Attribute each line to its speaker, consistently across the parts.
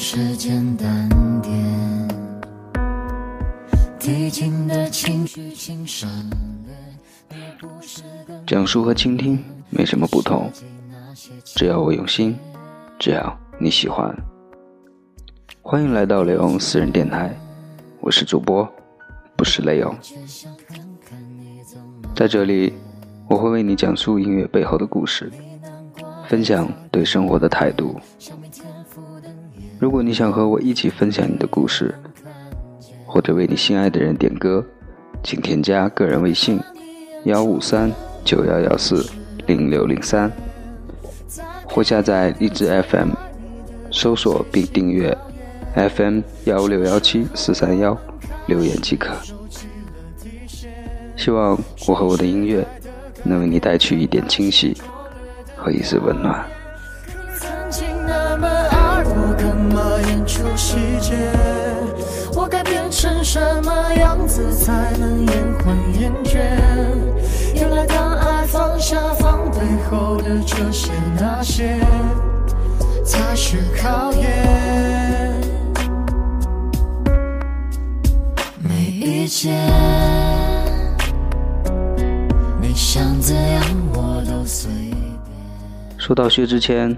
Speaker 1: 的方式简单点，递进的情绪请省略。你不是
Speaker 2: 讲述和倾听没什么不同，只要我用心，只要你喜欢。欢迎来到雷欧私人电台，我是主播，不是雷欧。在这里，我会为你讲述音乐背后的故事，分享对生活的态度。如果你想和我一起分享你的故事，或者为你心爱的人点歌，请添加个人微信：幺五三九幺幺四零六零三，或下载荔枝 FM，搜索并订阅 FM 幺六幺七四三幺，留言即可。希望我和我的音乐能为你带去一点惊喜和一丝温暖。
Speaker 1: 曾经那么，出细节？我该变成什么样子才能延缓厌倦？原来当爱放下防备后的这些那些，才是考验。没意见，你想怎样我都随便。
Speaker 2: 说到薛之谦，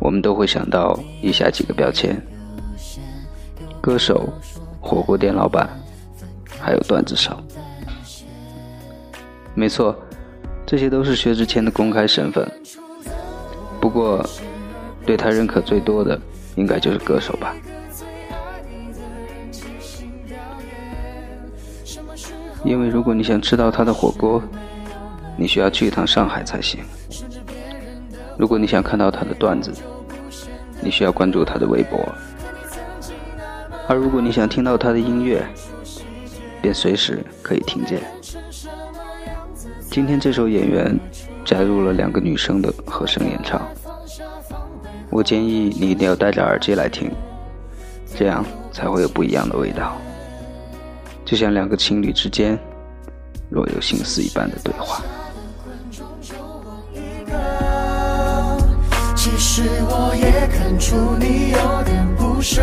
Speaker 2: 我们都会想到以下几个标签：歌手、火锅店老板，还有段子手。没错，这些都是薛之谦的公开身份。不过，对他认可最多的应该就是歌手吧。因为如果你想吃到他的火锅，你需要去一趟上海才行。如果你想看到他的段子，你需要关注他的微博；而如果你想听到他的音乐，便随时可以听见。今天这首《演员》加入了两个女生的和声演唱，我建议你一定要戴着耳机来听，这样才会有不一样的味道，就像两个情侣之间若有心思一般的对话。
Speaker 1: 其实我也看出你有点不舍，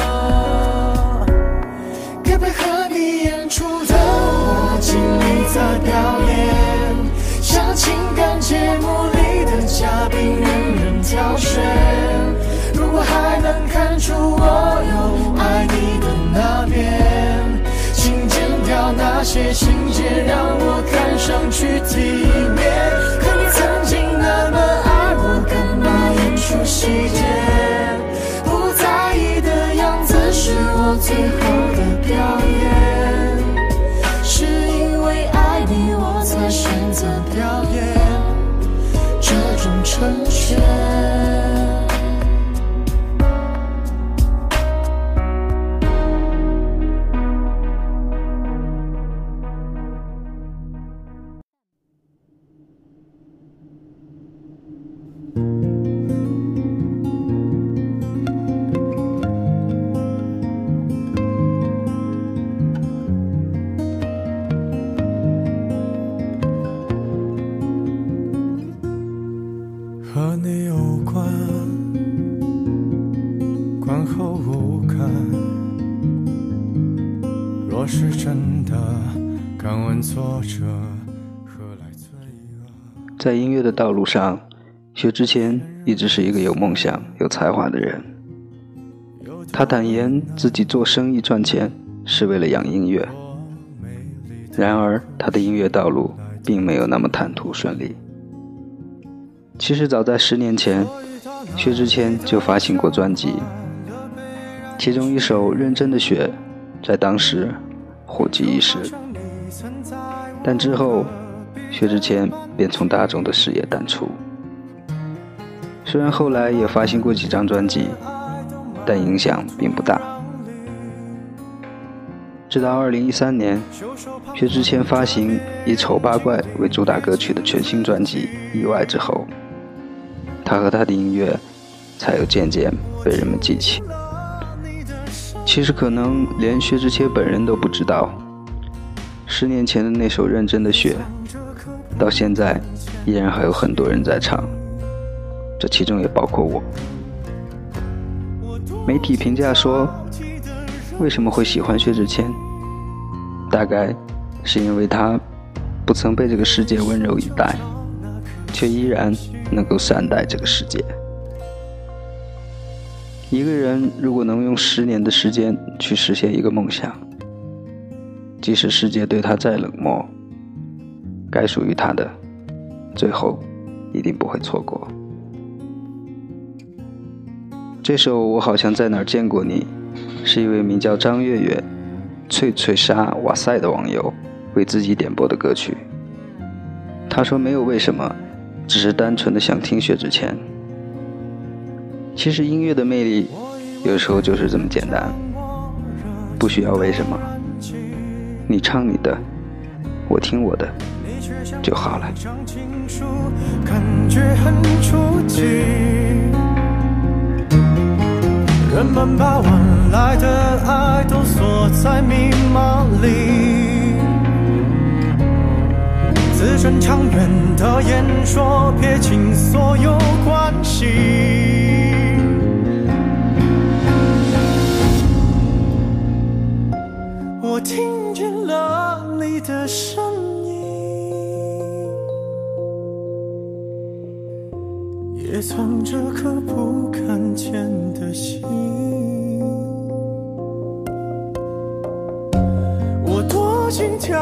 Speaker 1: 该配合你演出的我尽力在表演，像情感节目里的嘉宾任人挑选。如果还能看出我有爱你的那边。请剪掉那些情节，让我看上去体面。可你曾经那么爱我，干嘛演出细节？不在意的样子是我最后
Speaker 2: 在音乐的道路上，薛之谦一直是一个有梦想、有才华的人。他坦言自己做生意赚钱是为了养音乐，然而他的音乐道路并没有那么坦途顺利。其实早在十年前，薛之谦就发行过专辑，其中一首《认真的雪》在当时火极一时。但之后，薛之谦便从大众的视野淡出。虽然后来也发行过几张专辑，但影响并不大。直到二零一三年，薛之谦发行以《丑八怪》为主打歌曲的全新专辑《意外》之后，他和他的音乐才有渐渐被人们记起。其实可能连薛之谦本人都不知道，十年前的那首《认真的雪》，到现在依然还有很多人在唱，这其中也包括我。媒体评价说，为什么会喜欢薛之谦？大概是因为他不曾被这个世界温柔以待，却依然能够善待这个世界。一个人如果能用十年的时间去实现一个梦想，即使世界对他再冷漠，该属于他的，最后一定不会错过。这首《我好像在哪儿见过你》，是一位名叫张月月、翠翠莎哇塞的网友为自己点播的歌曲。他说：“没有为什么，只是单纯的想听薛之谦。”其实音乐的魅力，有时候就是这么简单，不需要为什么，你唱你的，我听我的就好了。
Speaker 1: 感觉很出奇，人们把晚来的爱都锁在密码里，字正腔圆的演说撇清所有关系。藏着颗不敢见的心。我多心跳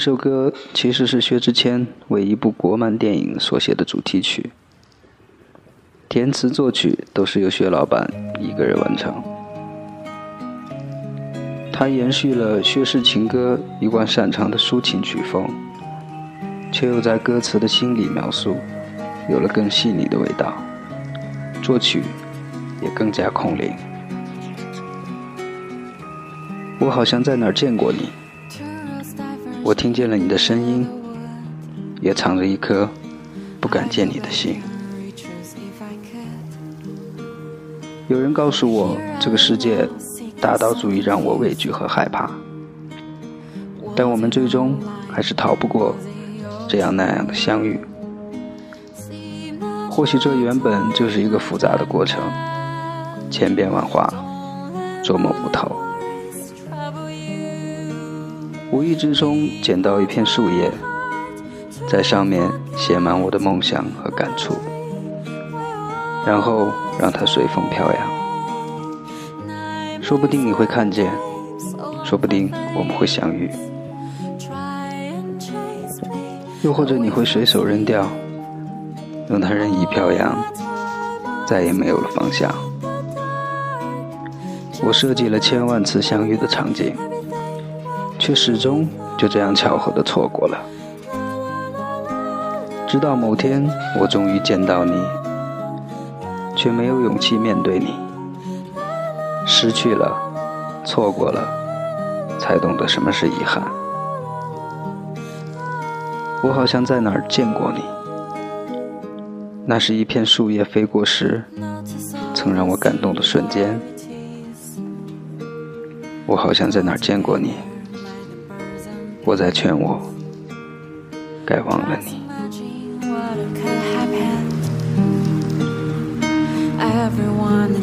Speaker 2: 这首歌其实是薛之谦为一部国漫电影所写的主题曲，填词作曲都是由薛老板一个人完成。他延续了薛氏情歌一贯擅长的抒情曲风，却又在歌词的心理描述有了更细腻的味道，作曲也更加空灵。我好像在哪儿见过你。我听见了你的声音，也藏着一颗不敢见你的心。有人告诉我，这个世界大到足以让我畏惧和害怕，但我们最终还是逃不过这样那样的相遇。或许这原本就是一个复杂的过程，千变万化，捉摸不透。无意之中捡到一片树叶，在上面写满我的梦想和感触，然后让它随风飘扬。说不定你会看见，说不定我们会相遇，又或者你会随手扔掉，让它任意飘扬，再也没有了方向。我设计了千万次相遇的场景。却始终就这样巧合的错过了。直到某天，我终于见到你，却没有勇气面对你。失去了，错过了，才懂得什么是遗憾。我好像在哪儿见过你，那是一片树叶飞过时，曾让我感动的瞬间。我好像在哪儿见过你，我在劝我该忘了你。
Speaker 3: everyone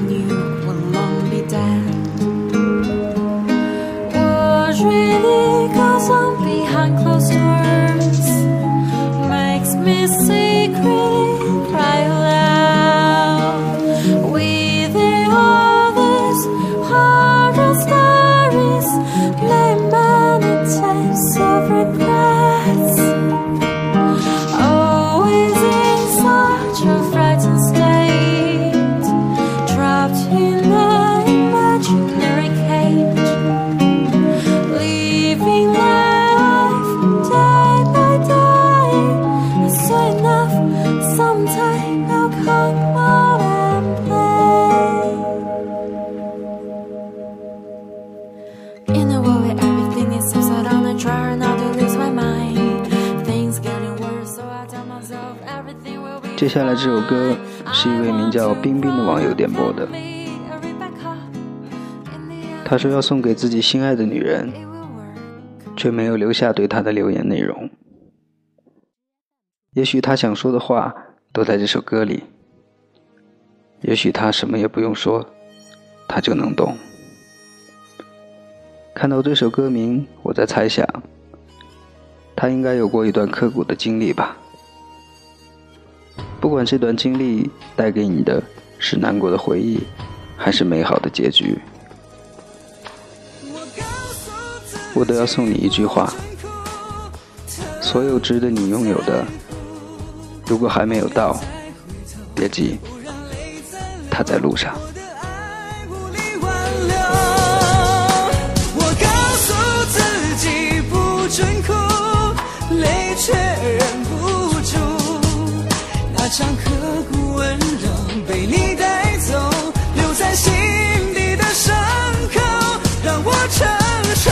Speaker 2: 接下来这首歌是一位名叫冰冰的网友点播的，他说要送给自己心爱的女人，却没有留下对她的留言内容。也许他想说的话都在这首歌里，也许他什么也不用说，他就能懂。看到这首歌名，我在猜想，他应该有过一段刻骨的经历吧。不管这段经历带给你的是难过的回忆，还是美好的结局，我都要送你一句话：所有值得你拥有的，如果还没有到，别急，他在路上。
Speaker 4: 我告诉自己不准哭，泪却忍不住。那场刻骨温柔被你带走，留在心底的伤口让我承受。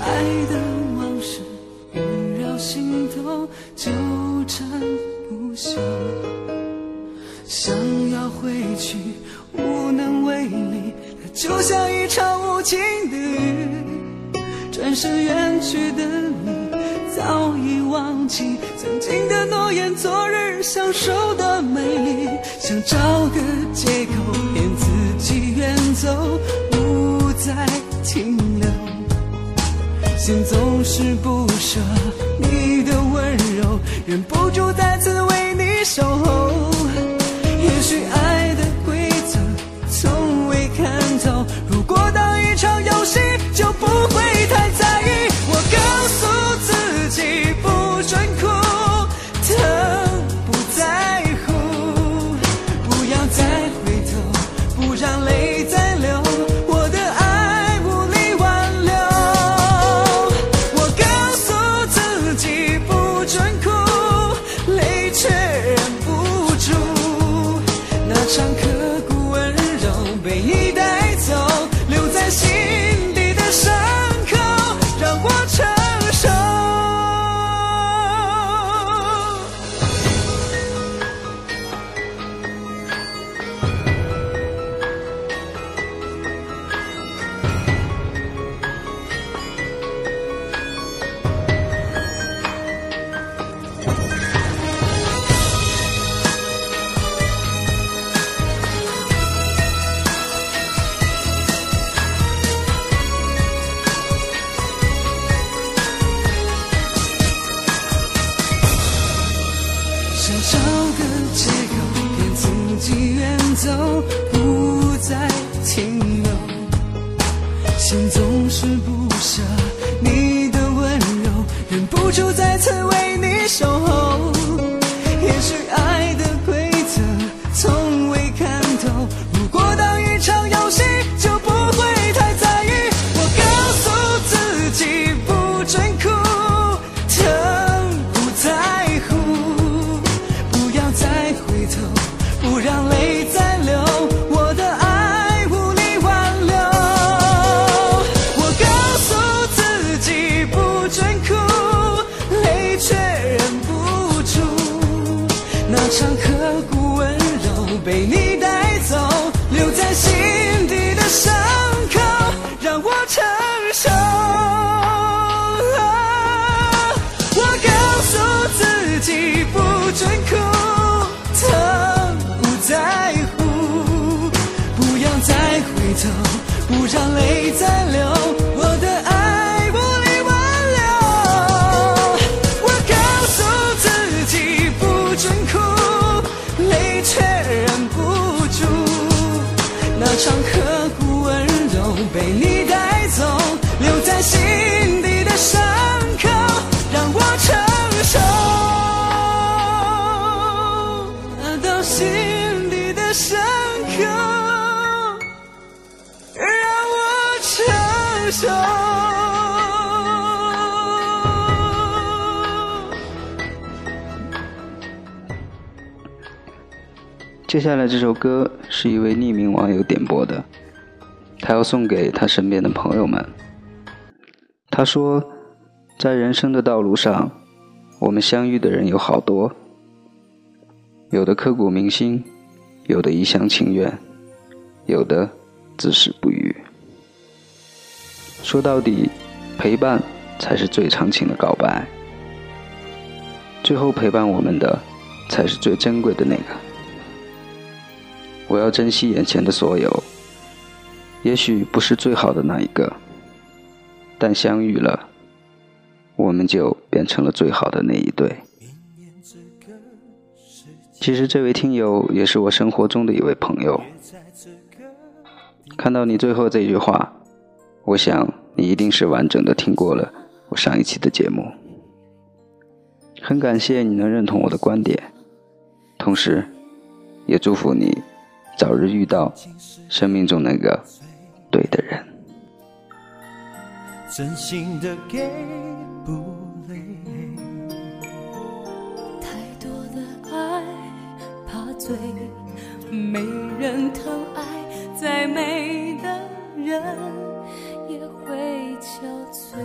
Speaker 4: 爱的往事萦绕心头，纠缠不休。想要回去，无能为力，就像一场无情的雨。转身远去的你，早已忘记曾经的诺言，昨日相守的美丽。想找个借口骗自己远走，不再停留。心总是不舍你的温柔，忍不住再次为你守候。
Speaker 2: 接下来这首歌是一位匿名网友点播的，他要送给他身边的朋友们。他说，在人生的道路上，我们相遇的人有好多，有的刻骨铭心，有的一厢情愿，有的至死不渝。说到底，陪伴才是最长情的告白。最后陪伴我们的，才是最珍贵的那个。我要珍惜眼前的所有，也许不是最好的那一个，但相遇了，我们就变成了最好的那一对。其实这位听友也是我生活中的一位朋友。看到你最后这句话，我想你一定是完整的听过了我上一期的节目。很感谢你能认同我的观点，同时，也祝福你。早日遇到生命中那个对的人。
Speaker 1: 真心的给不累，
Speaker 3: 太多的爱怕醉，没人疼爱，再美的人也会憔悴。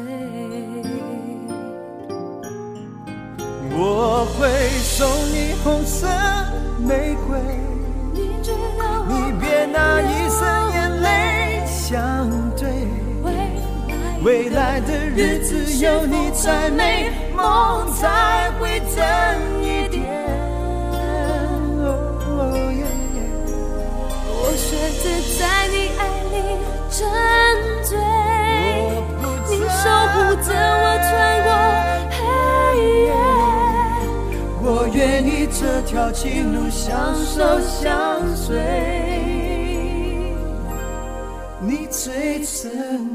Speaker 1: 我会送你红色玫瑰。日子有你才美，梦才会真一点。
Speaker 3: 我选择在你爱里沉醉，你守护着我穿过黑夜。
Speaker 1: 我愿意这条情路相守相随。你最珍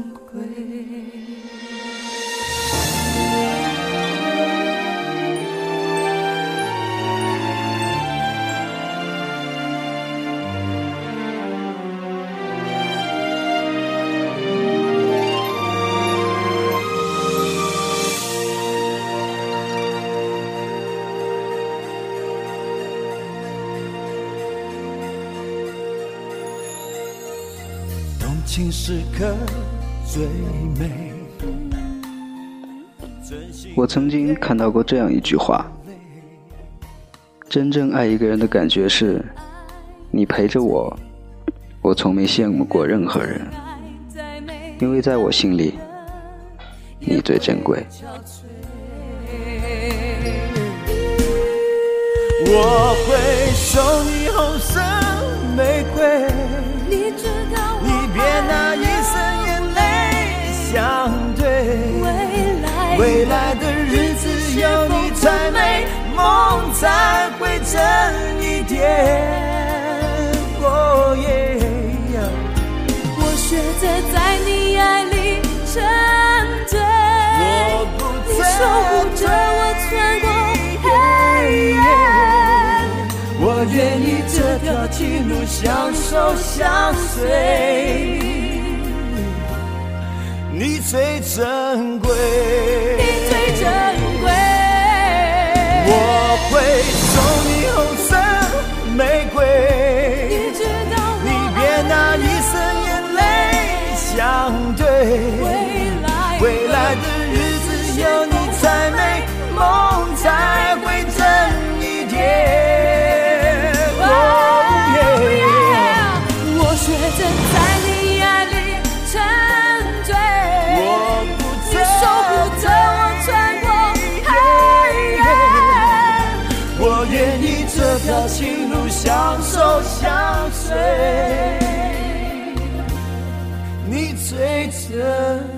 Speaker 1: 情时刻最美。
Speaker 2: 我曾经看到过这样一句话：真正爱一个人的感觉是，你陪着我，我从没羡慕过任何人，因为在我心里，你最珍贵。
Speaker 1: 我会送你红色玫瑰，才会真一点。
Speaker 3: 我学着在你爱里沉醉，你守护着我穿过黑夜。
Speaker 1: 我愿意这条情路相守相随，你最珍贵，
Speaker 3: 最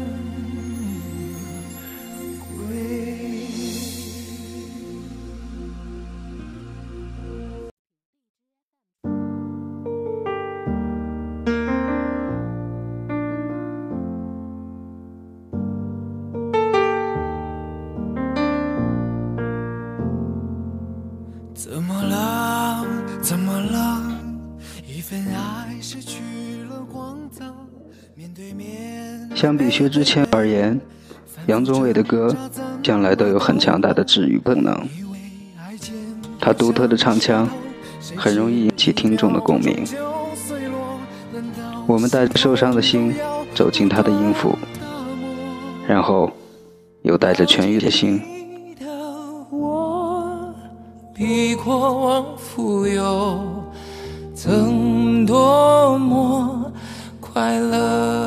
Speaker 1: 相
Speaker 2: 比薛之谦而言，杨宗纬的歌向来都有很强大的治愈功能。他独特的唱腔很容易引起听众的共鸣。我们带着受伤的心走进他的音符，然后又带着痊愈的心。
Speaker 4: 比过往富有，曾多么快乐。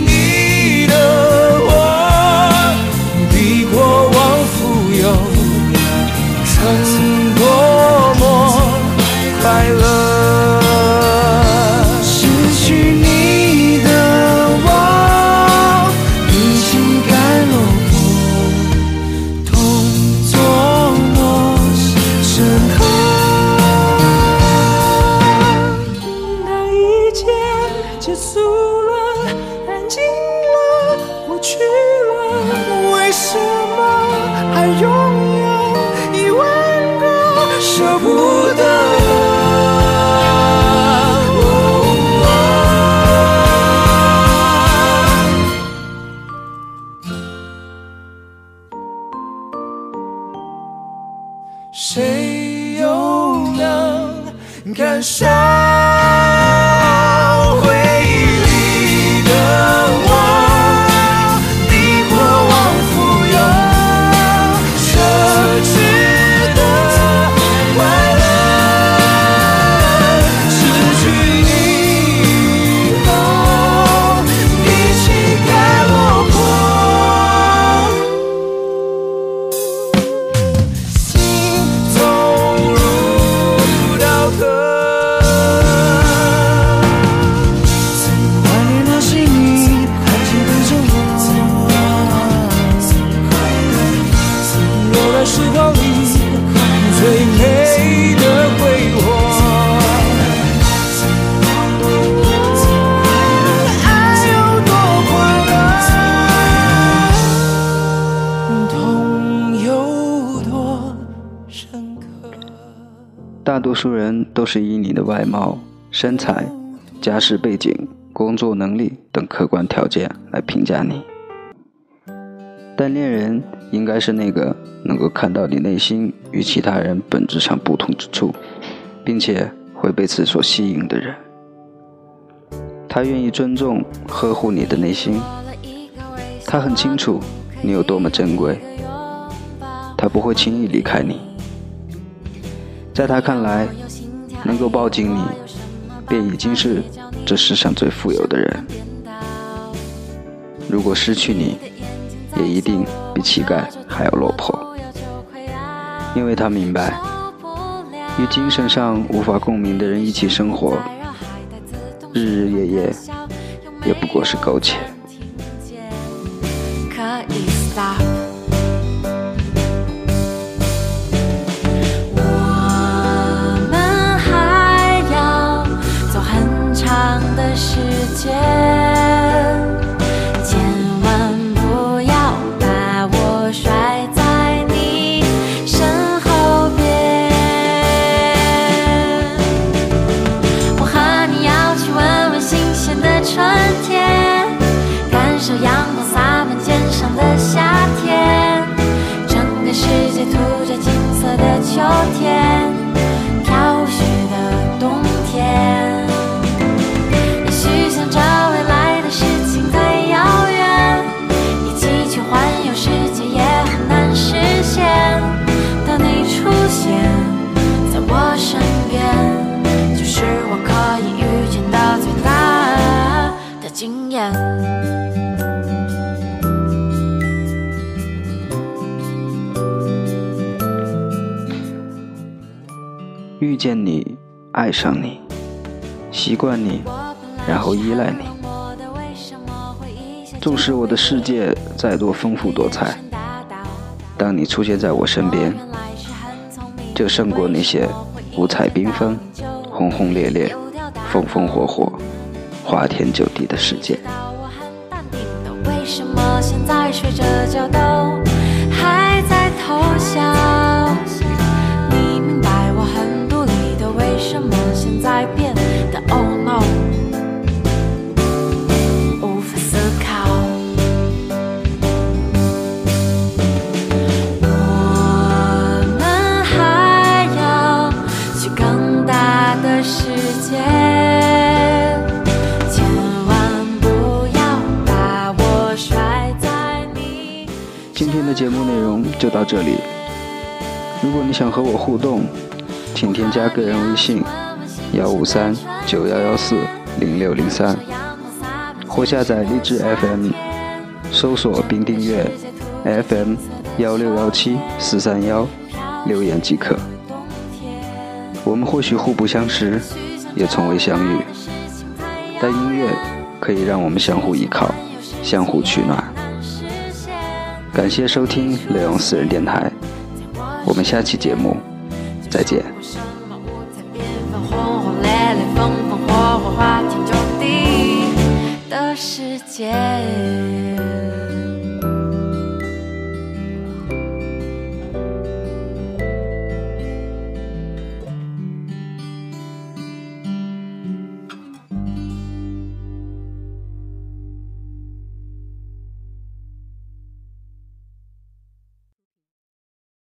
Speaker 2: 都是以你的外貌、身材、家世背景、工作能力等客观条件来评价你，但恋人应该是那个能够看到你内心与其他人本质上不同之处，并且会被此所吸引的人。他愿意尊重、呵护你的内心，他很清楚你有多么珍贵，他不会轻易离开你。在他看来，能够抱紧你，便已经是这世上最富有的人。如果失去你，也一定比乞丐还要落魄，因为他明白，与精神上无法共鸣的人一起生活，日日夜夜也不过是苟且。
Speaker 3: 见
Speaker 2: 你，爱上你，习惯你，然后依赖你。纵使我的世界再多丰富多彩，当你出现在我身边，就胜过那些五彩缤纷、轰轰烈烈、风风火火、花天酒地的世界。
Speaker 3: 为什么现在睡着觉都还在偷笑？
Speaker 2: 节目内容就到这里。如果你想和我互动，请添加个人微信幺五三九幺幺四零六零三，或下载荔枝 FM，搜索并订阅 FM 幺六幺七四三幺，留言即可。我们或许互不相识，也从未相遇，但音乐可以让我们相互依靠，相互取暖。感谢收听内容私人电台，我们下期节目再见。
Speaker 3: 的世界。